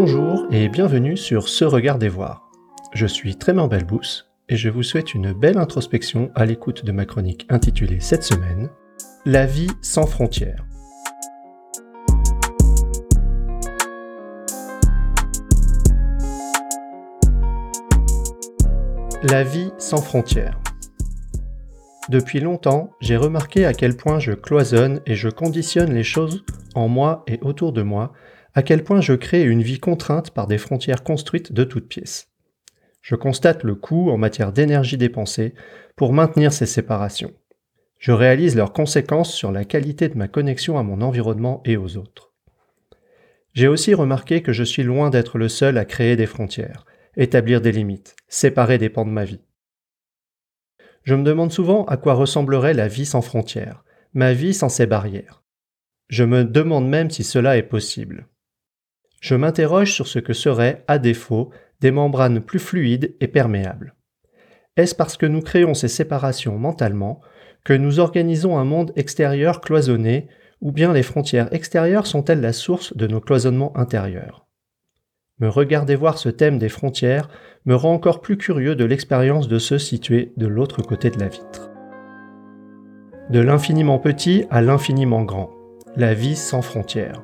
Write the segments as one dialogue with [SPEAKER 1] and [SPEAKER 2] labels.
[SPEAKER 1] Bonjour et bienvenue sur Ce Regard des Voir. Je suis Trément Belbous et je vous souhaite une belle introspection à l'écoute de ma chronique intitulée cette semaine La vie sans frontières. La vie sans frontières. Depuis longtemps, j'ai remarqué à quel point je cloisonne et je conditionne les choses en moi et autour de moi, à quel point je crée une vie contrainte par des frontières construites de toutes pièces. Je constate le coût en matière d'énergie dépensée pour maintenir ces séparations. Je réalise leurs conséquences sur la qualité de ma connexion à mon environnement et aux autres. J'ai aussi remarqué que je suis loin d'être le seul à créer des frontières, établir des limites, séparer des pans de ma vie. Je me demande souvent à quoi ressemblerait la vie sans frontières, ma vie sans ces barrières. Je me demande même si cela est possible. Je m'interroge sur ce que seraient, à défaut, des membranes plus fluides et perméables. Est-ce parce que nous créons ces séparations mentalement que nous organisons un monde extérieur cloisonné, ou bien les frontières extérieures sont-elles la source de nos cloisonnements intérieurs? Me regarder voir ce thème des frontières me rend encore plus curieux de l'expérience de ceux situés de l'autre côté de la vitre. De l'infiniment petit à l'infiniment grand, la vie sans frontières.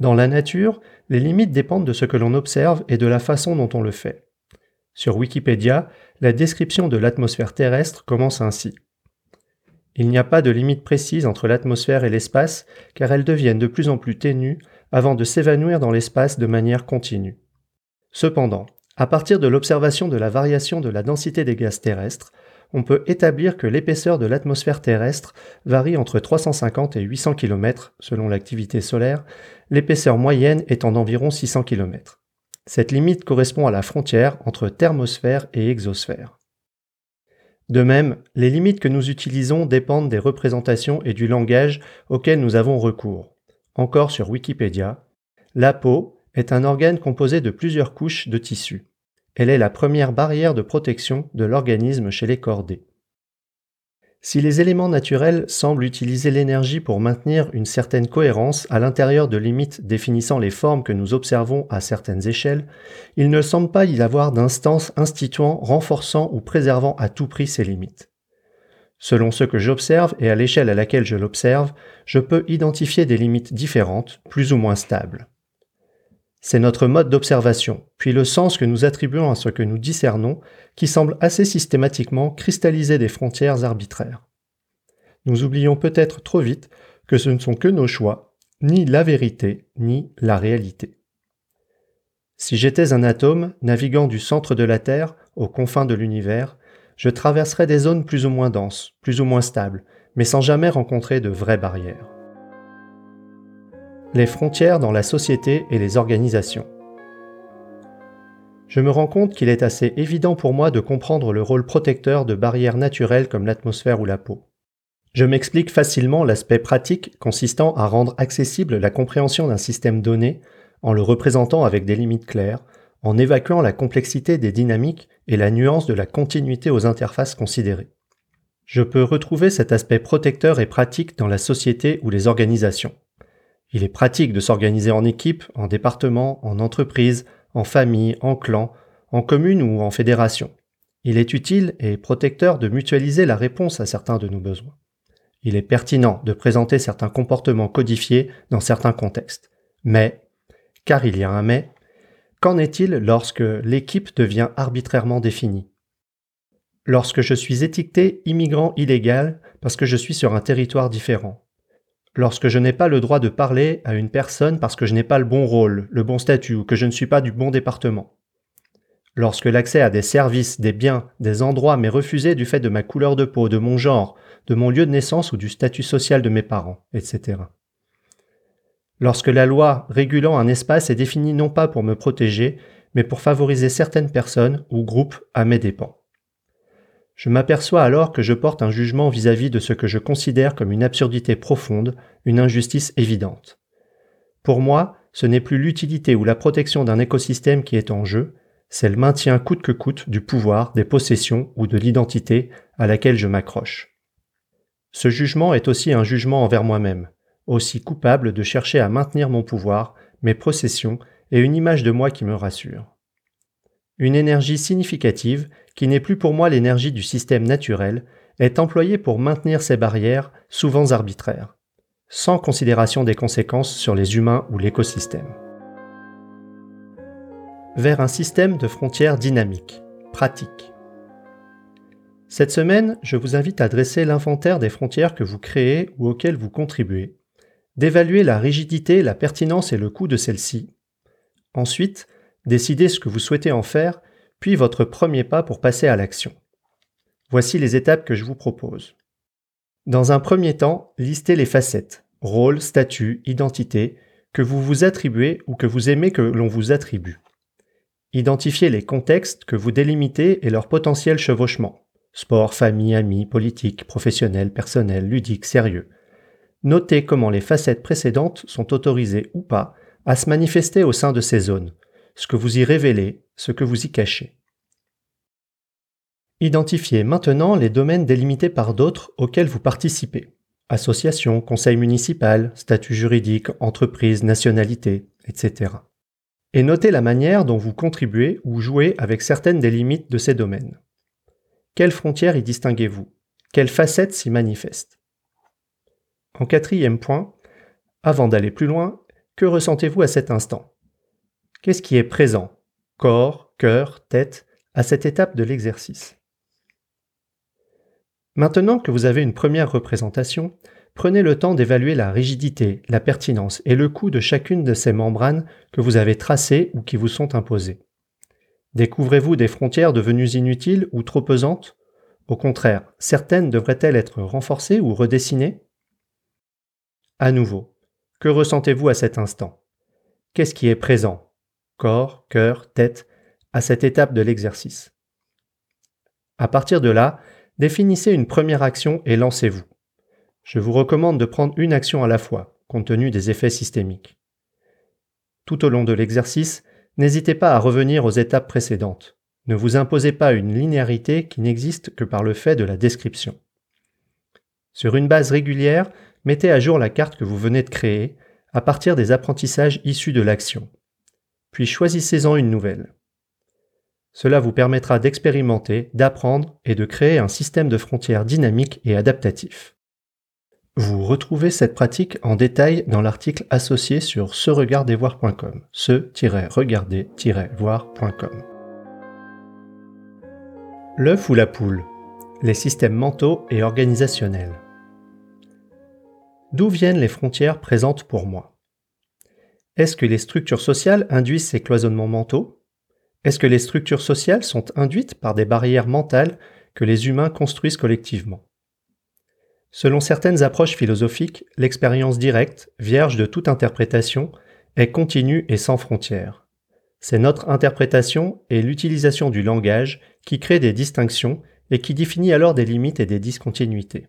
[SPEAKER 1] Dans la nature, les limites dépendent de ce que l'on observe et de la façon dont on le fait. Sur Wikipédia, la description de l'atmosphère terrestre commence ainsi. Il n'y a pas de limite précise entre l'atmosphère et l'espace car elles deviennent de plus en plus ténues avant de s'évanouir dans l'espace de manière continue. Cependant, à partir de l'observation de la variation de la densité des gaz terrestres, on peut établir que l'épaisseur de l'atmosphère terrestre varie entre 350 et 800 km selon l'activité solaire, l'épaisseur moyenne étant d'environ 600 km. Cette limite correspond à la frontière entre thermosphère et exosphère. De même, les limites que nous utilisons dépendent des représentations et du langage auxquels nous avons recours. Encore sur Wikipédia, la peau, est un organe composé de plusieurs couches de tissu. Elle est la première barrière de protection de l'organisme chez les cordés. Si les éléments naturels semblent utiliser l'énergie pour maintenir une certaine cohérence à l'intérieur de limites définissant les formes que nous observons à certaines échelles, il ne semble pas y avoir d'instance instituant, renforçant ou préservant à tout prix ces limites. Selon ce que j'observe et à l'échelle à laquelle je l'observe, je peux identifier des limites différentes, plus ou moins stables. C'est notre mode d'observation, puis le sens que nous attribuons à ce que nous discernons, qui semble assez systématiquement cristalliser des frontières arbitraires. Nous oublions peut-être trop vite que ce ne sont que nos choix, ni la vérité, ni la réalité. Si j'étais un atome naviguant du centre de la Terre aux confins de l'univers, je traverserais des zones plus ou moins denses, plus ou moins stables, mais sans jamais rencontrer de vraies barrières les frontières dans la société et les organisations. Je me rends compte qu'il est assez évident pour moi de comprendre le rôle protecteur de barrières naturelles comme l'atmosphère ou la peau. Je m'explique facilement l'aspect pratique consistant à rendre accessible la compréhension d'un système donné en le représentant avec des limites claires, en évacuant la complexité des dynamiques et la nuance de la continuité aux interfaces considérées. Je peux retrouver cet aspect protecteur et pratique dans la société ou les organisations. Il est pratique de s'organiser en équipe, en département, en entreprise, en famille, en clan, en commune ou en fédération. Il est utile et protecteur de mutualiser la réponse à certains de nos besoins. Il est pertinent de présenter certains comportements codifiés dans certains contextes. Mais, car il y a un mais, qu'en est-il lorsque l'équipe devient arbitrairement définie? Lorsque je suis étiqueté immigrant illégal parce que je suis sur un territoire différent, lorsque je n'ai pas le droit de parler à une personne parce que je n'ai pas le bon rôle, le bon statut ou que je ne suis pas du bon département. Lorsque l'accès à des services, des biens, des endroits m'est refusé du fait de ma couleur de peau, de mon genre, de mon lieu de naissance ou du statut social de mes parents, etc. Lorsque la loi régulant un espace est définie non pas pour me protéger, mais pour favoriser certaines personnes ou groupes à mes dépens. Je m'aperçois alors que je porte un jugement vis-à-vis de ce que je considère comme une absurdité profonde, une injustice évidente. Pour moi, ce n'est plus l'utilité ou la protection d'un écosystème qui est en jeu, c'est le maintien coûte que coûte du pouvoir, des possessions ou de l'identité à laquelle je m'accroche. Ce jugement est aussi un jugement envers moi-même, aussi coupable de chercher à maintenir mon pouvoir, mes possessions et une image de moi qui me rassure. Une énergie significative, qui n'est plus pour moi l'énergie du système naturel, est employée pour maintenir ces barrières, souvent arbitraires, sans considération des conséquences sur les humains ou l'écosystème. Vers un système de frontières dynamiques, pratique. Cette semaine, je vous invite à dresser l'inventaire des frontières que vous créez ou auxquelles vous contribuez, d'évaluer la rigidité, la pertinence et le coût de celles-ci. Ensuite, décider ce que vous souhaitez en faire, puis votre premier pas pour passer à l'action. Voici les étapes que je vous propose. Dans un premier temps, listez les facettes, rôle, statut, identité, que vous vous attribuez ou que vous aimez que l'on vous attribue. Identifiez les contextes que vous délimitez et leur potentiel chevauchement. Sport, famille, amis, politique, professionnel, personnel, ludique, sérieux. Notez comment les facettes précédentes sont autorisées ou pas à se manifester au sein de ces zones, ce que vous y révélez, ce que vous y cachez. Identifiez maintenant les domaines délimités par d'autres auxquels vous participez. Association, conseil municipal, statut juridique, entreprise, nationalité, etc. Et notez la manière dont vous contribuez ou jouez avec certaines des limites de ces domaines. Quelles frontières y distinguez-vous? Quelles facettes s'y manifestent? En quatrième point, avant d'aller plus loin, que ressentez-vous à cet instant? Qu'est-ce qui est présent Corps, cœur, tête, à cette étape de l'exercice? Maintenant que vous avez une première représentation, prenez le temps d'évaluer la rigidité, la pertinence et le coût de chacune de ces membranes que vous avez tracées ou qui vous sont imposées. Découvrez-vous des frontières devenues inutiles ou trop pesantes? Au contraire, certaines devraient-elles être renforcées ou redessinées? À nouveau, que ressentez-vous à cet instant? Qu'est-ce qui est présent Corps, cœur, tête, à cette étape de l'exercice. À partir de là, Définissez une première action et lancez-vous. Je vous recommande de prendre une action à la fois, compte tenu des effets systémiques. Tout au long de l'exercice, n'hésitez pas à revenir aux étapes précédentes. Ne vous imposez pas une linéarité qui n'existe que par le fait de la description. Sur une base régulière, mettez à jour la carte que vous venez de créer à partir des apprentissages issus de l'action. Puis choisissez-en une nouvelle. Cela vous permettra d'expérimenter, d'apprendre et de créer un système de frontières dynamique et adaptatif. Vous retrouvez cette pratique en détail dans l'article associé sur se-regarder-voir.com. L'œuf ou la poule Les systèmes mentaux et organisationnels. D'où viennent les frontières présentes pour moi? Est-ce que les structures sociales induisent ces cloisonnements mentaux? Est-ce que les structures sociales sont induites par des barrières mentales que les humains construisent collectivement? Selon certaines approches philosophiques, l'expérience directe, vierge de toute interprétation, est continue et sans frontières. C'est notre interprétation et l'utilisation du langage qui crée des distinctions et qui définit alors des limites et des discontinuités.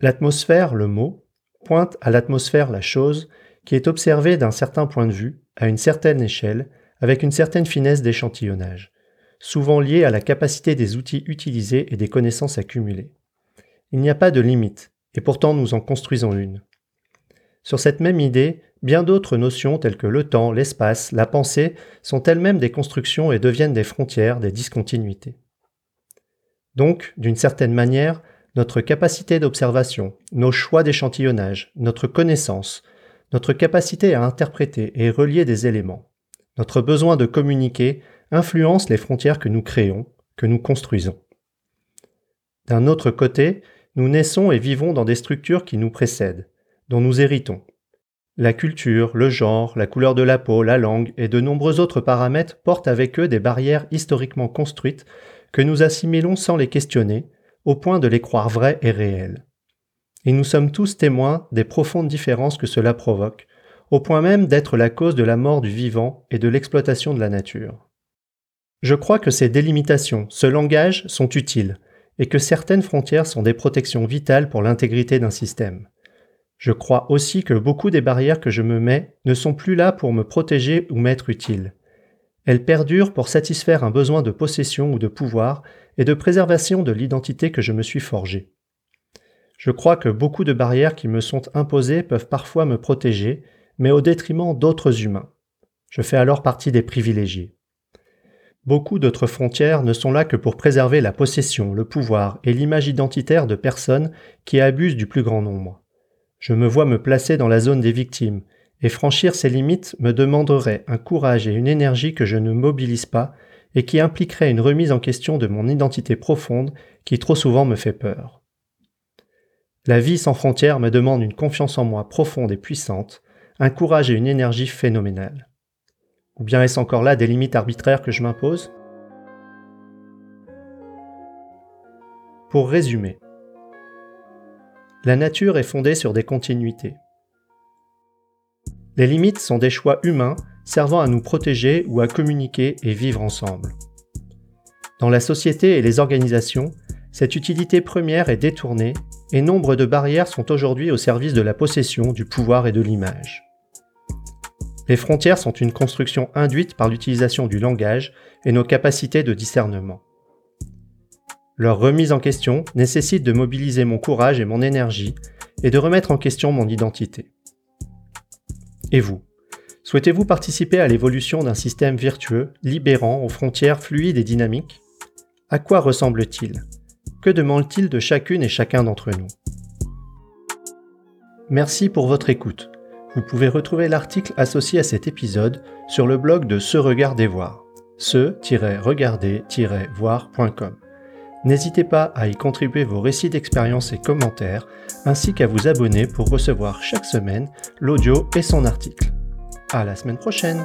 [SPEAKER 1] L'atmosphère, le mot, pointe à l'atmosphère la chose qui est observée d'un certain point de vue, à une certaine échelle, avec une certaine finesse d'échantillonnage, souvent liée à la capacité des outils utilisés et des connaissances accumulées. Il n'y a pas de limite, et pourtant nous en construisons une. Sur cette même idée, bien d'autres notions telles que le temps, l'espace, la pensée sont elles-mêmes des constructions et deviennent des frontières, des discontinuités. Donc, d'une certaine manière, notre capacité d'observation, nos choix d'échantillonnage, notre connaissance, notre capacité à interpréter et relier des éléments, notre besoin de communiquer influence les frontières que nous créons, que nous construisons. D'un autre côté, nous naissons et vivons dans des structures qui nous précèdent, dont nous héritons. La culture, le genre, la couleur de la peau, la langue et de nombreux autres paramètres portent avec eux des barrières historiquement construites que nous assimilons sans les questionner, au point de les croire vraies et réelles. Et nous sommes tous témoins des profondes différences que cela provoque, au point même d'être la cause de la mort du vivant et de l'exploitation de la nature. Je crois que ces délimitations, ce langage sont utiles, et que certaines frontières sont des protections vitales pour l'intégrité d'un système. Je crois aussi que beaucoup des barrières que je me mets ne sont plus là pour me protéger ou m'être utiles. Elles perdurent pour satisfaire un besoin de possession ou de pouvoir et de préservation de l'identité que je me suis forgée. Je crois que beaucoup de barrières qui me sont imposées peuvent parfois me protéger mais au détriment d'autres humains. Je fais alors partie des privilégiés. Beaucoup d'autres frontières ne sont là que pour préserver la possession, le pouvoir et l'image identitaire de personnes qui abusent du plus grand nombre. Je me vois me placer dans la zone des victimes, et franchir ces limites me demanderait un courage et une énergie que je ne mobilise pas et qui impliquerait une remise en question de mon identité profonde qui trop souvent me fait peur. La vie sans frontières me demande une confiance en moi profonde et puissante, un courage et une énergie phénoménales. Ou bien est-ce encore là des limites arbitraires que je m'impose? Pour résumer, la nature est fondée sur des continuités. Les limites sont des choix humains servant à nous protéger ou à communiquer et vivre ensemble. Dans la société et les organisations, cette utilité première est détournée et nombre de barrières sont aujourd'hui au service de la possession, du pouvoir et de l'image. Les frontières sont une construction induite par l'utilisation du langage et nos capacités de discernement. Leur remise en question nécessite de mobiliser mon courage et mon énergie et de remettre en question mon identité. Et vous? Souhaitez-vous participer à l'évolution d'un système vertueux, libérant aux frontières fluides et dynamiques? À quoi ressemble-t-il? Que demande-t-il de chacune et chacun d'entre nous Merci pour votre écoute. Vous pouvez retrouver l'article associé à cet épisode sur le blog de Se Regarder Voir, se-regarder-voir.com. N'hésitez pas à y contribuer vos récits d'expérience et commentaires, ainsi qu'à vous abonner pour recevoir chaque semaine l'audio et son article. À la semaine prochaine!